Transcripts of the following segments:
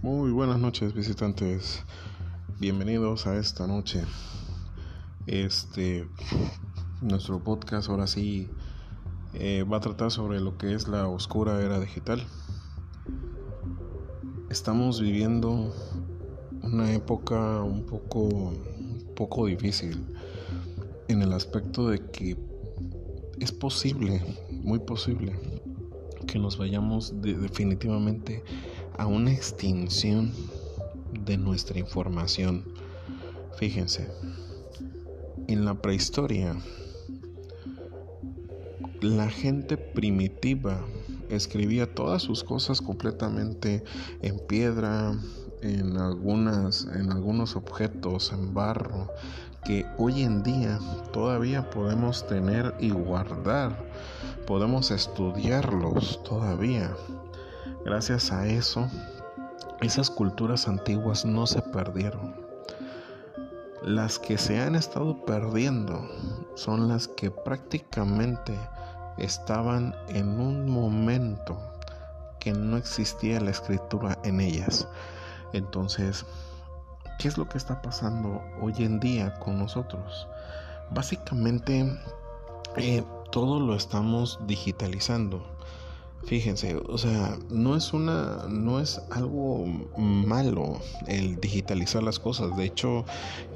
Muy buenas noches visitantes, bienvenidos a esta noche. Este, nuestro podcast ahora sí eh, va a tratar sobre lo que es la oscura era digital. Estamos viviendo una época un poco, poco difícil en el aspecto de que es posible, muy posible, que nos vayamos definitivamente a una extinción de nuestra información. Fíjense, en la prehistoria, la gente primitiva escribía todas sus cosas completamente en piedra, en algunas en algunos objetos en barro que hoy en día todavía podemos tener y guardar. Podemos estudiarlos todavía. Gracias a eso, esas culturas antiguas no se perdieron. Las que se han estado perdiendo son las que prácticamente estaban en un momento que no existía la escritura en ellas. Entonces, ¿qué es lo que está pasando hoy en día con nosotros? Básicamente, eh, todo lo estamos digitalizando. Fíjense, o sea, no es una, no es algo malo el digitalizar las cosas. De hecho,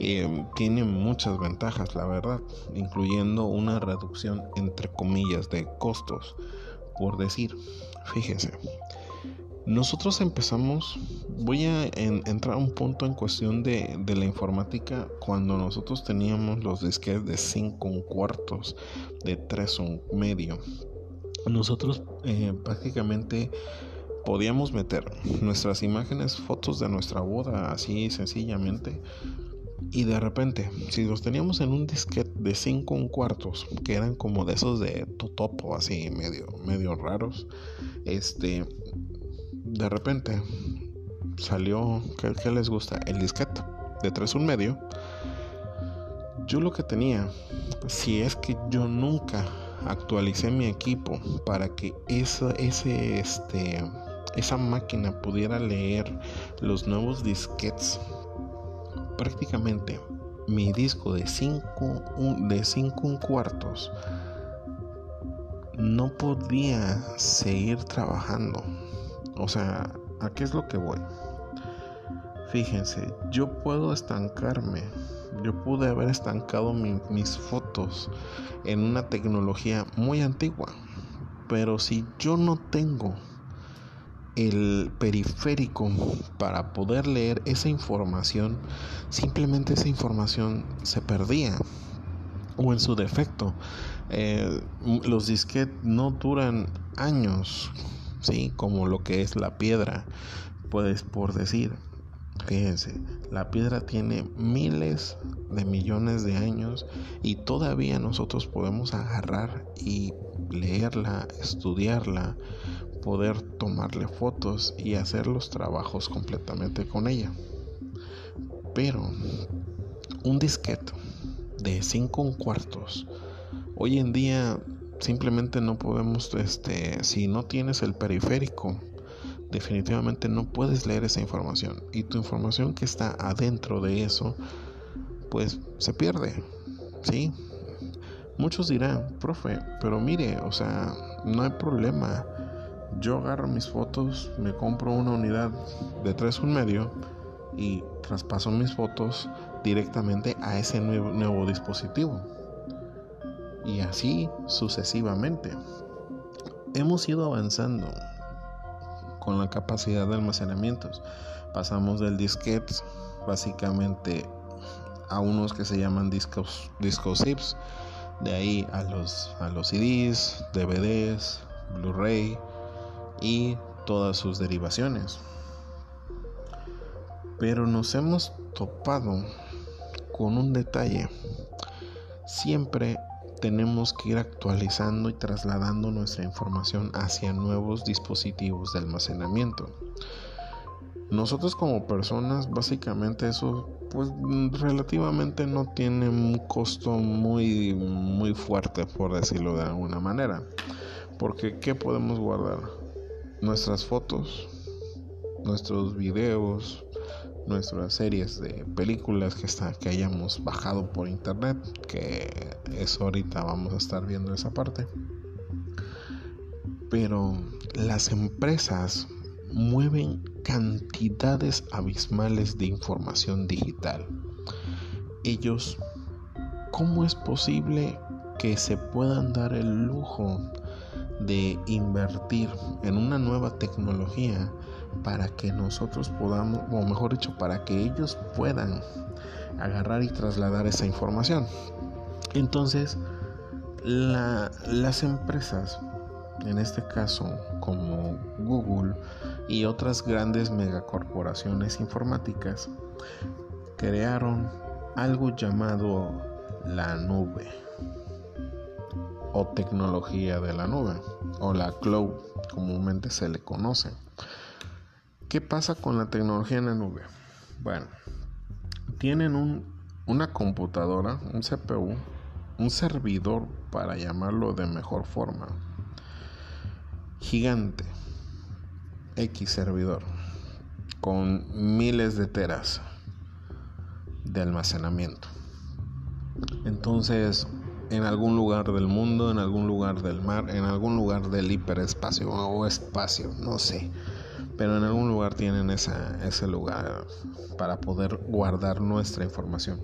eh, tiene muchas ventajas, la verdad, incluyendo una reducción entre comillas de costos, por decir. Fíjense, nosotros empezamos, voy a entrar a un punto en cuestión de, de, la informática cuando nosotros teníamos los disquetes de 5 cuartos, de 3 un medio nosotros eh, prácticamente podíamos meter nuestras imágenes, fotos de nuestra boda, así sencillamente. Y de repente, si los teníamos en un disquete de 5 cuartos, que eran como de esos de totopo, así medio, medio raros, este, de repente salió, ¿qué, qué les gusta? El disquete de 3 un medio. Yo lo que tenía, si es que yo nunca actualicé mi equipo para que esa, ese, este, esa máquina pudiera leer los nuevos disquets. Prácticamente mi disco de 5 de cinco cuartos no podía seguir trabajando. O sea, ¿a qué es lo que voy? Fíjense, yo puedo estancarme yo pude haber estancado mis fotos en una tecnología muy antigua. Pero si yo no tengo el periférico para poder leer esa información, simplemente esa información se perdía. O en su defecto, eh, los disquetes no duran años, ¿sí? como lo que es la piedra, puedes por decir. Fíjense, la piedra tiene miles de millones de años y todavía nosotros podemos agarrar y leerla, estudiarla, poder tomarle fotos y hacer los trabajos completamente con ella. Pero un disquete de 5 cuartos, hoy en día simplemente no podemos, este, si no tienes el periférico, definitivamente no puedes leer esa información. Y tu información que está adentro de eso pues se pierde sí muchos dirán profe pero mire o sea no hay problema. Yo agarro mis fotos me compro una unidad de tres un medio y traspaso mis fotos directamente a ese nuevo, nuevo dispositivo. Y así sucesivamente. Hemos ido avanzando con la capacidad de almacenamiento. Pasamos del disquete básicamente a unos que se llaman discos, discos zips, de ahí a los, a los CDs, DVDs, Blu-ray y todas sus derivaciones. Pero nos hemos topado con un detalle. Siempre tenemos que ir actualizando y trasladando nuestra información hacia nuevos dispositivos de almacenamiento. Nosotros como personas, básicamente eso, pues relativamente no tiene un costo muy, muy fuerte, por decirlo de alguna manera. Porque ¿qué podemos guardar? Nuestras fotos, nuestros videos, nuestras series de películas que, está, que hayamos bajado por internet, que eso ahorita vamos a estar viendo esa parte. Pero las empresas mueven cantidades abismales de información digital. Ellos, ¿cómo es posible que se puedan dar el lujo de invertir en una nueva tecnología para que nosotros podamos, o mejor dicho, para que ellos puedan agarrar y trasladar esa información. Entonces, las empresas, en este caso como Google y otras grandes megacorporaciones informáticas, crearon algo llamado la nube o tecnología de la nube o la cloud comúnmente se le conoce. ¿Qué pasa con la tecnología en la nube? Bueno, tienen un, una computadora, un CPU, un servidor, para llamarlo de mejor forma, gigante, X servidor, con miles de teras de almacenamiento. Entonces, en algún lugar del mundo, en algún lugar del mar, en algún lugar del hiperespacio o espacio, no sé pero en algún lugar tienen ese lugar para poder guardar nuestra información.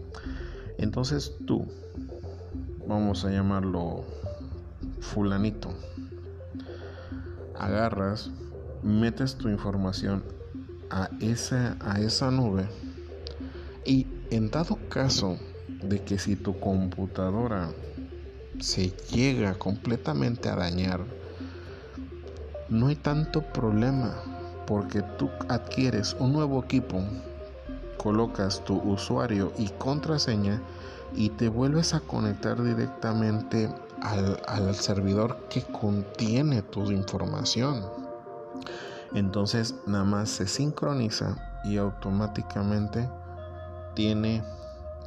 Entonces tú, vamos a llamarlo fulanito, agarras, metes tu información a esa, a esa nube y en dado caso de que si tu computadora se llega completamente a dañar, no hay tanto problema porque tú adquieres un nuevo equipo, colocas tu usuario y contraseña y te vuelves a conectar directamente al, servidor que contiene tu información. Entonces nada más se sincroniza y automáticamente tiene,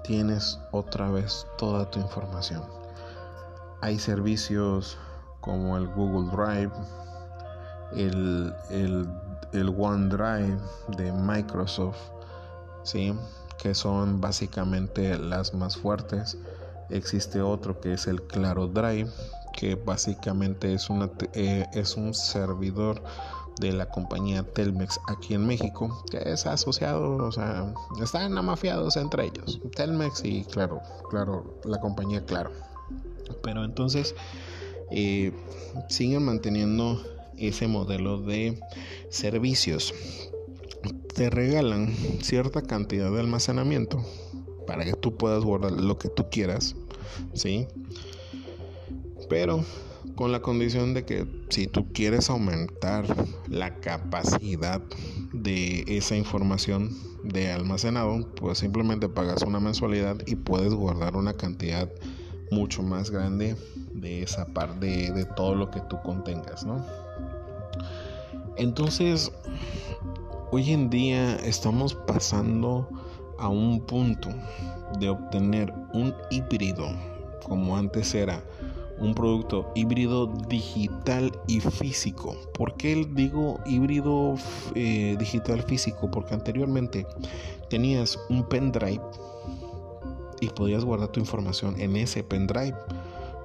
tienes otra vez toda tu información. Hay servicios como el Google Drive, el, el el OneDrive de Microsoft, ¿sí? que son básicamente las más fuertes. Existe otro que es el Claro Drive, que básicamente es, eh, es un servidor de la compañía Telmex aquí en México, que es asociado, o sea, están amafiados entre ellos, Telmex y claro, claro, la compañía Claro. Pero entonces eh, siguen manteniendo ese modelo de servicios. Te regalan cierta cantidad de almacenamiento para que tú puedas guardar lo que tú quieras, ¿sí? Pero con la condición de que si tú quieres aumentar la capacidad de esa información de almacenado, pues simplemente pagas una mensualidad y puedes guardar una cantidad mucho más grande de esa parte de, de todo lo que tú contengas, ¿no? Entonces, hoy en día estamos pasando a un punto de obtener un híbrido, como antes era, un producto híbrido digital y físico. ¿Por qué digo híbrido eh, digital físico? Porque anteriormente tenías un pendrive y podías guardar tu información en ese pendrive.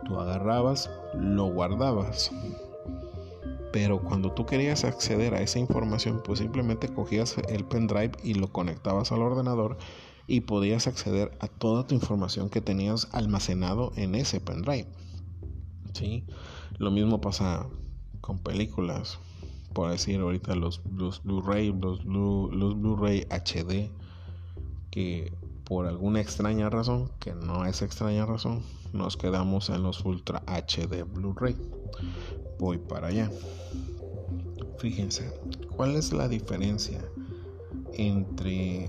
Tú agarrabas, lo guardabas pero cuando tú querías acceder a esa información, pues simplemente cogías el pendrive y lo conectabas al ordenador y podías acceder a toda tu información que tenías almacenado en ese pendrive. ¿Sí? Lo mismo pasa con películas, por decir ahorita los, los Blu-ray, los los Blu-ray HD, que por alguna extraña razón, que no es extraña razón, nos quedamos en los Ultra HD Blu-ray voy para allá. Fíjense, ¿cuál es la diferencia entre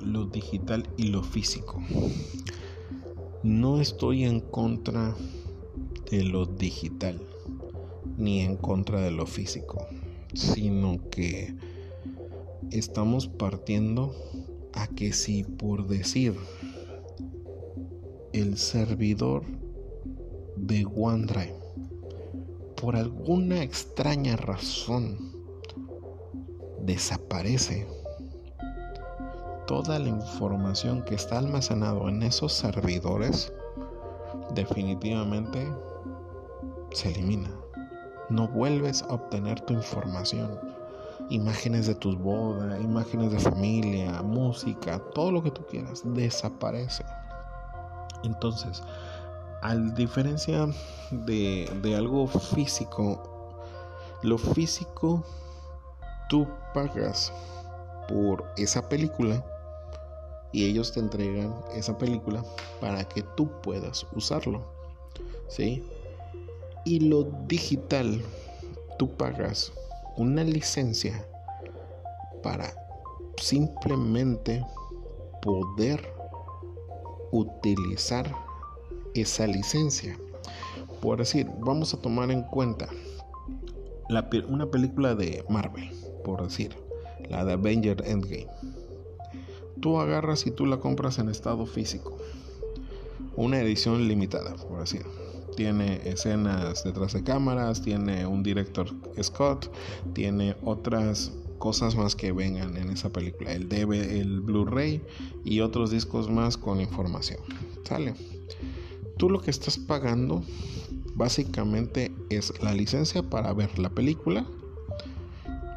lo digital y lo físico? No estoy en contra de lo digital ni en contra de lo físico, sino que estamos partiendo a que si por decir el servidor de OneDrive por alguna extraña razón desaparece, toda la información que está almacenado en esos servidores definitivamente se elimina. No vuelves a obtener tu información. Imágenes de tus bodas, imágenes de familia, música, todo lo que tú quieras, desaparece. Entonces, a diferencia de, de algo físico, lo físico tú pagas por esa película y ellos te entregan esa película para que tú puedas usarlo. ¿Sí? Y lo digital, tú pagas una licencia para simplemente poder utilizar esa licencia. Por decir, vamos a tomar en cuenta una película de Marvel, por decir, la de Avenger Endgame tú agarras y tú la compras en estado físico. Una edición limitada, por así Tiene escenas detrás de cámaras, tiene un director Scott, tiene otras cosas más que vengan en esa película. El debe el Blu-ray y otros discos más con información. Sale. Tú lo que estás pagando básicamente es la licencia para ver la película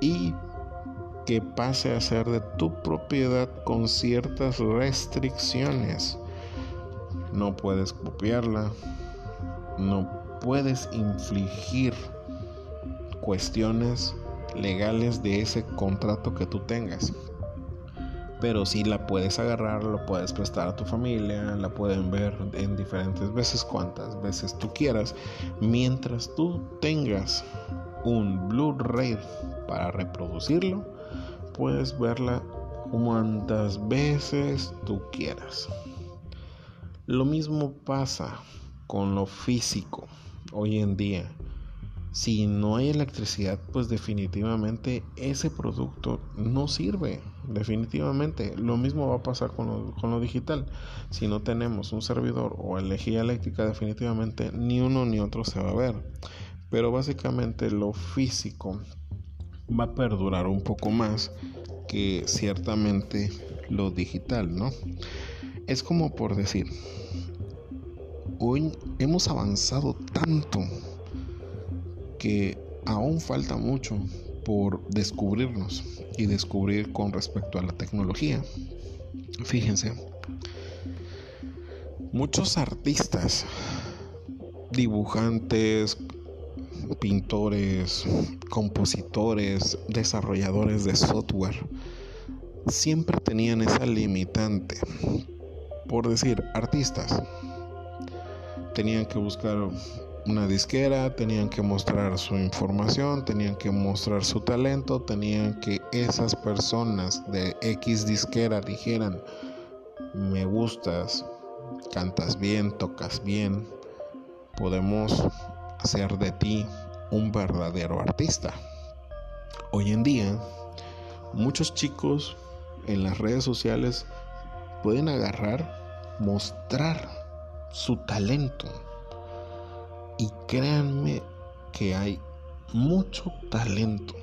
y que pase a ser de tu propiedad con ciertas restricciones. No puedes copiarla, no puedes infligir cuestiones legales de ese contrato que tú tengas. Pero si la puedes agarrar, lo puedes prestar a tu familia, la pueden ver en diferentes veces, cuantas veces tú quieras, mientras tú tengas un Blu-ray para reproducirlo puedes verla cuantas veces tú quieras. Lo mismo pasa con lo físico hoy en día. Si no hay electricidad, pues definitivamente ese producto no sirve. Definitivamente. Lo mismo va a pasar con lo, con lo digital. Si no tenemos un servidor o energía eléctrica, definitivamente ni uno ni otro se va a ver. Pero básicamente lo físico va a perdurar un poco más que ciertamente lo digital, ¿no? Es como por decir, hoy hemos avanzado tanto que aún falta mucho por descubrirnos y descubrir con respecto a la tecnología. Fíjense, muchos artistas, dibujantes, pintores, compositores, desarrolladores de software, siempre tenían esa limitante. Por decir, artistas. Tenían que buscar una disquera, tenían que mostrar su información, tenían que mostrar su talento, tenían que esas personas de X disquera dijeran, me gustas, cantas bien, tocas bien, podemos hacer de ti un verdadero artista. Hoy en día, muchos chicos en las redes sociales pueden agarrar, mostrar su talento. Y créanme que hay mucho talento.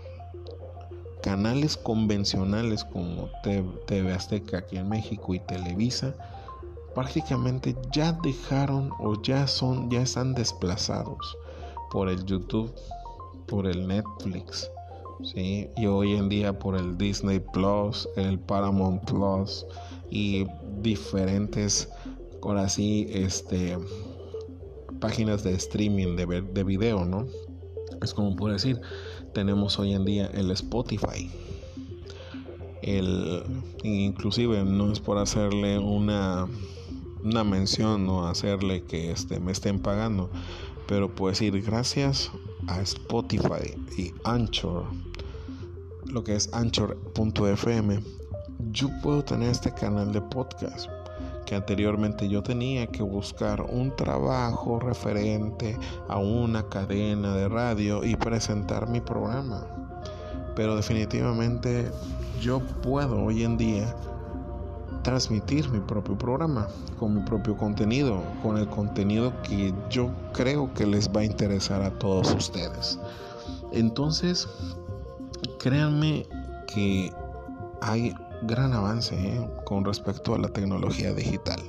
Canales convencionales como TV Azteca aquí en México y Televisa prácticamente ya dejaron o ya son ya están desplazados por el YouTube, por el Netflix, ¿sí? y hoy en día por el Disney Plus, el Paramount Plus y diferentes, ahora así, este, páginas de streaming de, de video, ¿no? Es como por decir, tenemos hoy en día el Spotify. El, inclusive no es por hacerle una, una mención o hacerle que este, me estén pagando, pero puedes ir gracias a Spotify y Anchor, lo que es anchor.fm, yo puedo tener este canal de podcast que anteriormente yo tenía que buscar un trabajo referente a una cadena de radio y presentar mi programa. Pero definitivamente yo puedo hoy en día transmitir mi propio programa, con mi propio contenido, con el contenido que yo creo que les va a interesar a todos ustedes. Entonces, créanme que hay gran avance ¿eh? con respecto a la tecnología digital.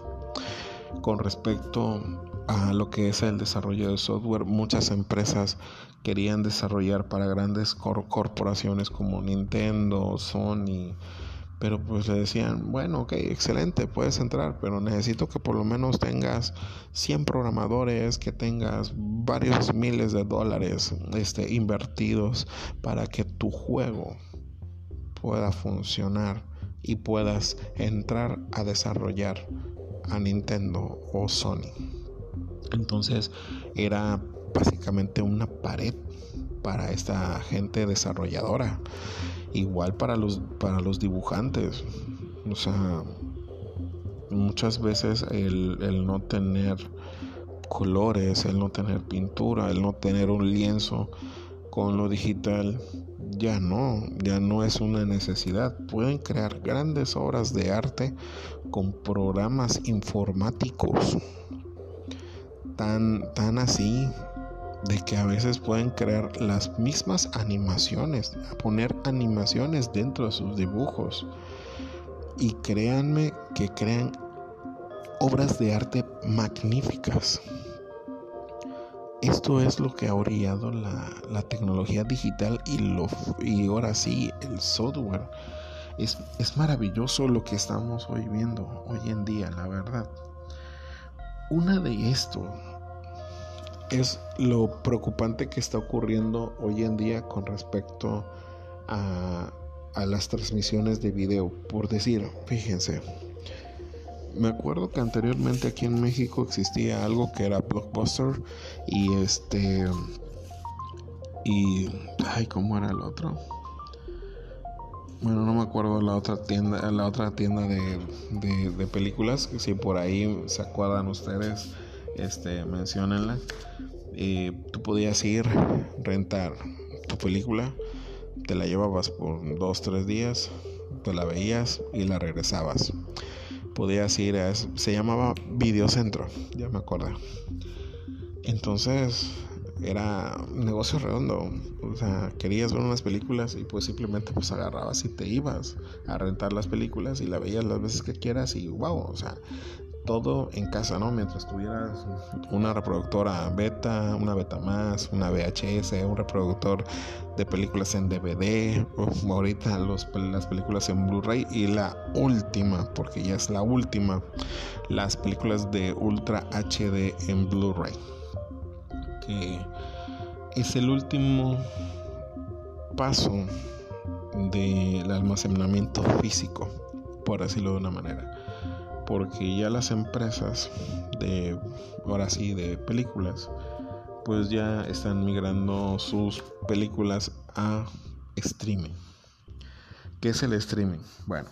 Con respecto a lo que es el desarrollo de software, muchas empresas querían desarrollar para grandes corporaciones como Nintendo, Sony, pero pues le decían, bueno, ok, excelente, puedes entrar, pero necesito que por lo menos tengas 100 programadores, que tengas varios miles de dólares este, invertidos para que tu juego pueda funcionar y puedas entrar a desarrollar a Nintendo o Sony. Entonces era básicamente una pared para esta gente desarrolladora. Igual para los, para los dibujantes. O sea, muchas veces el, el no tener colores, el no tener pintura, el no tener un lienzo con lo digital, ya no, ya no es una necesidad. Pueden crear grandes obras de arte con programas informáticos tan, tan así de que a veces pueden crear las mismas animaciones, poner animaciones dentro de sus dibujos. Y créanme que crean obras de arte magníficas. Esto es lo que ha orillado la, tecnología digital y, lo, y ahora sí el software. Es, es maravilloso lo que estamos hoy viendo hoy en día, la verdad. Una de esto es lo preocupante que está ocurriendo hoy en día con respecto a, a las transmisiones de video. Por decir, fíjense, me acuerdo que anteriormente aquí en México existía algo que era Blockbuster y este y ay cómo era el otro bueno no me acuerdo la otra tienda la otra tienda de, de, de películas si por ahí se acuerdan ustedes este menciónenla. Y tú podías ir rentar tu película te la llevabas por dos tres días te la veías y la regresabas podías ir a. Se llamaba Videocentro, ya me acuerdo. Entonces era un negocio redondo. O sea, querías ver unas películas y pues simplemente pues agarrabas y te ibas a rentar las películas y la veías las veces que quieras y wow, o sea, todo en casa, ¿no? Mientras tuvieras una reproductora beta, una beta más, una VHS, un reproductor de películas en DVD, ahorita las películas en Blu-ray y la última, porque ya es la última, las películas de Ultra HD en Blu-ray, que es el último paso del almacenamiento físico, por decirlo de una manera porque ya las empresas de ahora sí de películas pues ya están migrando sus películas a streaming. ¿Qué es el streaming? Bueno,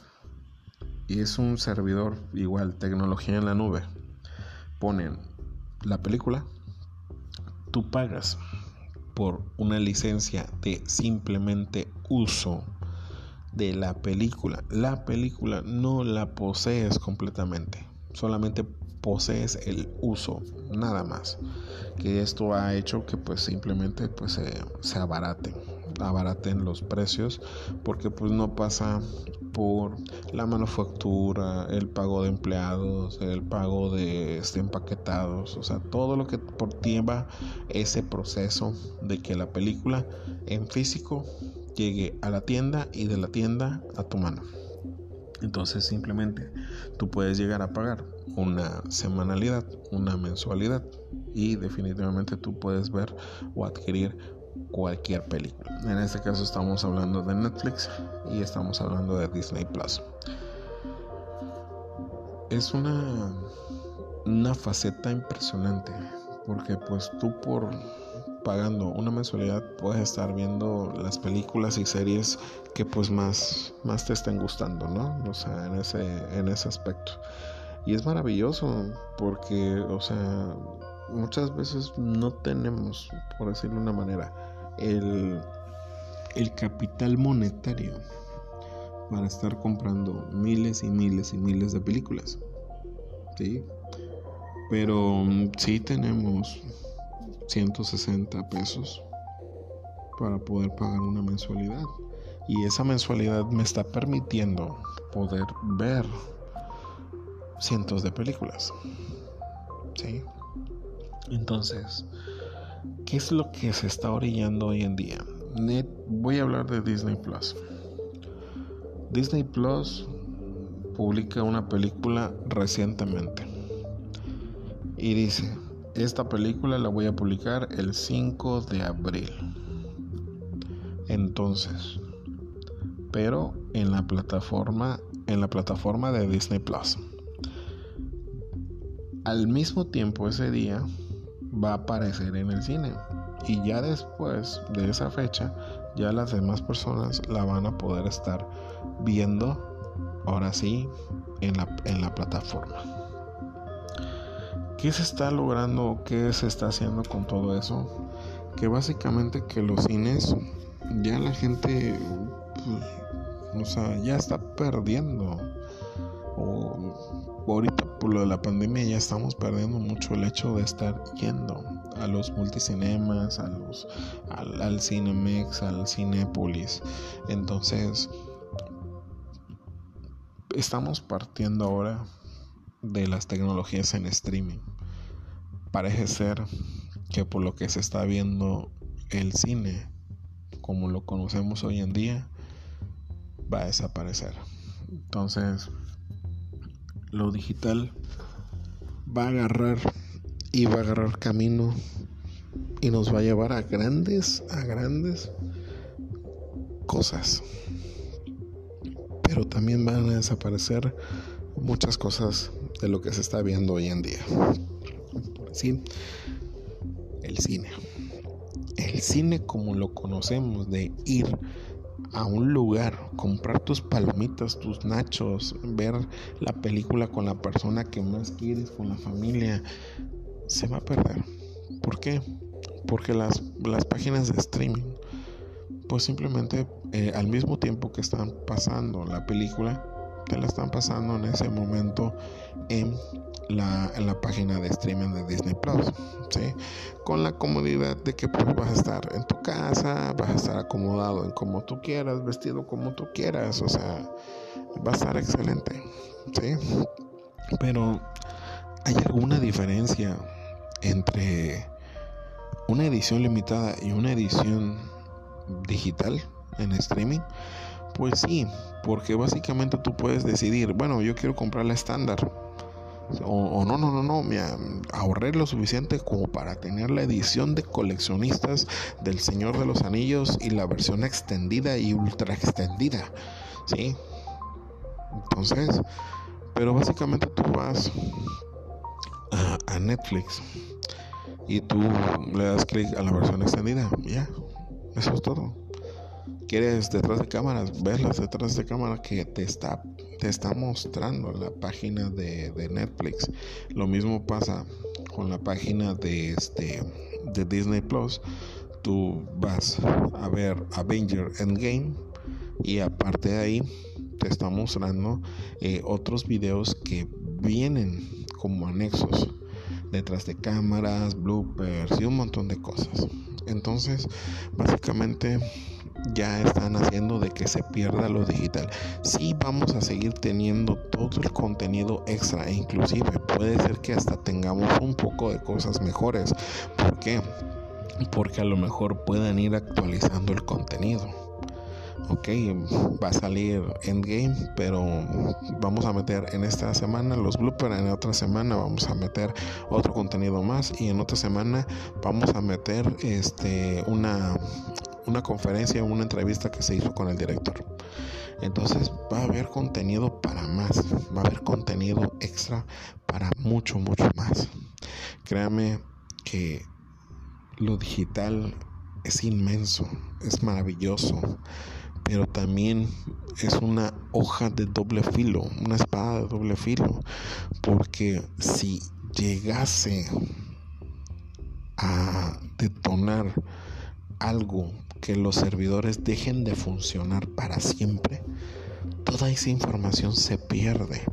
es un servidor igual, tecnología en la nube. Ponen la película, tú pagas por una licencia de simplemente uso de la película. La película no la posees completamente, solamente posees el uso, nada más. Que esto ha hecho que pues simplemente pues se, se abaraten, abaraten los precios porque pues no pasa por la manufactura, el pago de empleados, el pago de este, empaquetados, o sea, todo lo que por lleva ese proceso de que la película en físico llegue a la tienda y de la tienda a tu mano. Entonces simplemente tú puedes llegar a pagar una semanalidad, una mensualidad y definitivamente tú puedes ver o adquirir cualquier película. En este caso estamos hablando de Netflix y estamos hablando de Disney Plus. Es una una faceta impresionante porque pues tú por pagando una mensualidad puedes estar viendo las películas y series que pues más, más te estén gustando, ¿no? O sea, en ese, en ese aspecto. Y es maravilloso porque, o sea, muchas veces no tenemos, por decirlo de una manera, el, el capital monetario para estar comprando miles y miles y miles de películas. ¿Sí? Pero sí tenemos 160 pesos para poder pagar una mensualidad. Y esa mensualidad me está permitiendo poder ver cientos de películas. ¿Sí? Entonces, ¿qué es lo que se está orillando hoy en día? Voy a hablar de Disney Plus. Disney Plus publica una película recientemente y dice, esta película la voy a publicar el 5 de abril. Entonces, pero en la plataforma en la plataforma de Disney Plus. Al mismo tiempo ese día va a aparecer en el cine y ya después de esa fecha ya las demás personas la van a poder estar viendo ahora sí en la, en la plataforma. ¿Qué se está logrando? ¿Qué se está haciendo con todo eso? Que básicamente que los cines ya la gente pues, o sea, ya está perdiendo. O, ahorita por lo de la pandemia ya estamos perdiendo mucho el hecho de estar yendo a los multicinemas, a los, al, al Cinemex, al Cinépolis. Entonces, estamos partiendo ahora de las tecnologías en streaming. Parece ser que por lo que se está viendo el cine como lo conocemos hoy en día va a desaparecer. Entonces, lo digital va a agarrar y va a agarrar camino y nos va a llevar a grandes, a grandes cosas pero también van a desaparecer muchas cosas de lo que se está viendo hoy en día. El cine. El cine como lo conocemos, de ir a un lugar, comprar tus palomitas, tus nachos, ver la película con la persona que más quieres, con la familia, se va a perder. ¿Por qué? Porque las, las páginas de streaming pues simplemente eh, al mismo tiempo que están pasando la película, te la están pasando en ese momento en la, en la página de streaming de Disney Plus, ¿sí? Con la comodidad de que pues, vas a estar en tu casa, vas a estar acomodado en como tú quieras, vestido como tú quieras, o sea, va a estar excelente, ¿sí? Pero hay alguna diferencia entre una edición limitada y una edición digital en streaming? Pues sí, porque básicamente tú puedes decidir, bueno, yo quiero comprar la estándar. O, no, no, no, no, me ahorré lo suficiente como para tener la edición de coleccionistas del Señor de los Anillos y la versión extendida y ultra extendida. ¿Sí? Entonces, pero básicamente tú vas a, a Netflix y tú le das clic a la versión extendida, ya, eso es todo. ¿Quieres detrás de cámaras? Verlas detrás de cámara que te está, te está mostrando la página de, de Netflix. Lo mismo pasa con la página de, este, de Disney Plus. Tú vas a ver Avenger Endgame y aparte de ahí te está mostrando eh, otros videos que vienen como anexos detrás de cámaras, bloopers y un montón de cosas. Entonces, básicamente ya están haciendo de que se pierda lo digital. Sí vamos a seguir teniendo todo el contenido extra e inclusive puede ser que hasta tengamos un poco de cosas mejores. ¿Por qué? Porque a lo mejor puedan ir actualizando el contenido ok, va a salir Endgame, pero vamos a meter en esta semana los bloopers, en otra semana vamos a meter otro contenido más y en otra semana vamos a meter este una una conferencia, una entrevista que se hizo con el director. Entonces va a haber contenido para más, va a haber contenido extra para mucho, mucho más. Créame que lo digital es inmenso, es maravilloso pero también es una hoja de doble filo, una espada de doble filo, porque si llegase a detonar algo que los servidores dejen de funcionar para siempre, toda esa información se pierde.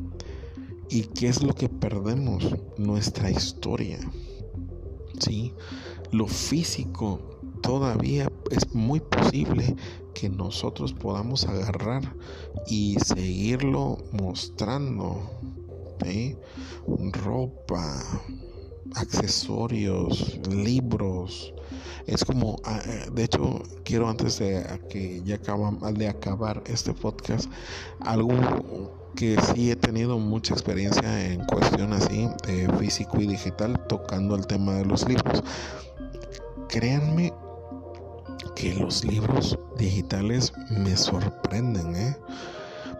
¿Y qué es lo que perdemos? Nuestra historia. ¿Sí? Lo físico todavía es muy posible que nosotros podamos agarrar y seguirlo mostrando. Ropa, accesorios, libros. Es como, ah, eh, de hecho, quiero antes de que ya de acabar este podcast, algo que sí he tenido mucha experiencia en cuestión así de físico y digital tocando el tema de los libros. Créanme que los libros digitales me sorprenden, ¿eh?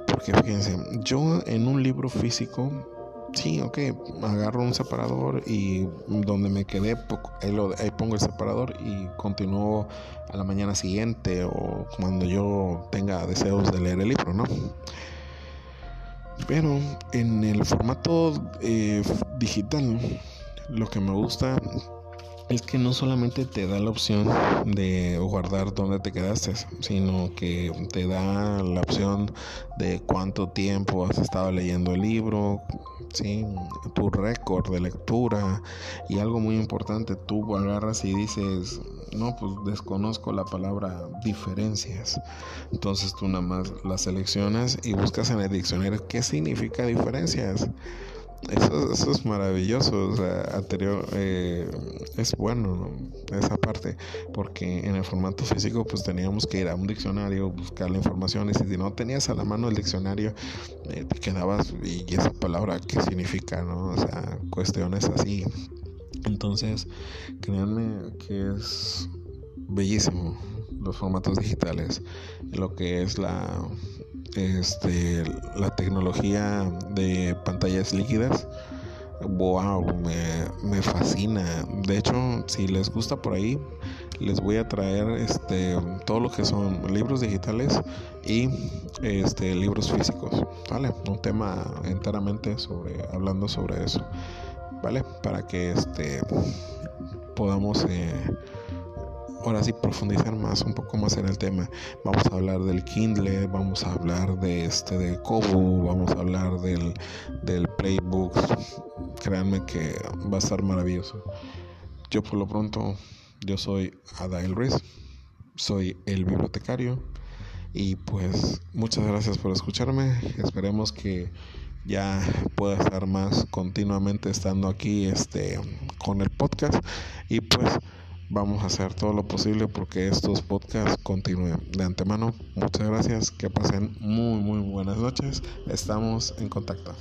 Porque fíjense, yo en un libro físico, sí, ok, agarro un separador y donde me quedé, ahí, pongo el separador y continúo a la mañana siguiente o cuando yo tenga deseos de leer el libro, ¿no? Pero en el formato eh, digital, lo que me gusta es que no solamente te da la opción de guardar donde te quedaste, sino que te da la opción de cuánto tiempo has estado leyendo el libro, ¿sí? tu récord de lectura y algo muy importante, tú agarras y dices, no, pues desconozco la palabra diferencias. Entonces tú nada más la seleccionas y buscas en el diccionario qué significa diferencias. Eso, es maravilloso, o sea, anterior, eh, es bueno esa parte, porque en el formato físico pues teníamos que ir a un diccionario, buscar la información y si no tenías a la mano el diccionario, eh, te quedabas y esa palabra qué significa, ¿no? O sea, cuestiones así. Entonces, créanme que es bellísimo los formatos digitales, lo que es la este, la tecnología de pantallas líquidas. Wow, me, me, fascina. De hecho, si les gusta por ahí, les voy a traer este todo lo que son libros digitales y este libros físicos. Vale, un tema enteramente sobre hablando sobre eso. Vale, para que este podamos eh, ahora sí profundizar más, un poco más en el tema. Vamos a hablar del Kindle, vamos a hablar de este de Kobo, vamos a hablar del, del Playbook. Créanme que va a estar maravilloso. Yo por lo pronto, yo soy Adael Ruiz, soy el bibliotecario y pues muchas gracias por escucharme. Esperemos que ya pueda estar más continuamente estando aquí este con el podcast y pues vamos a hacer todo lo posible porque estos podcasts continúen. De antemano, muchas gracias, que pasen muy, muy buenas noches. Estamos en contacto.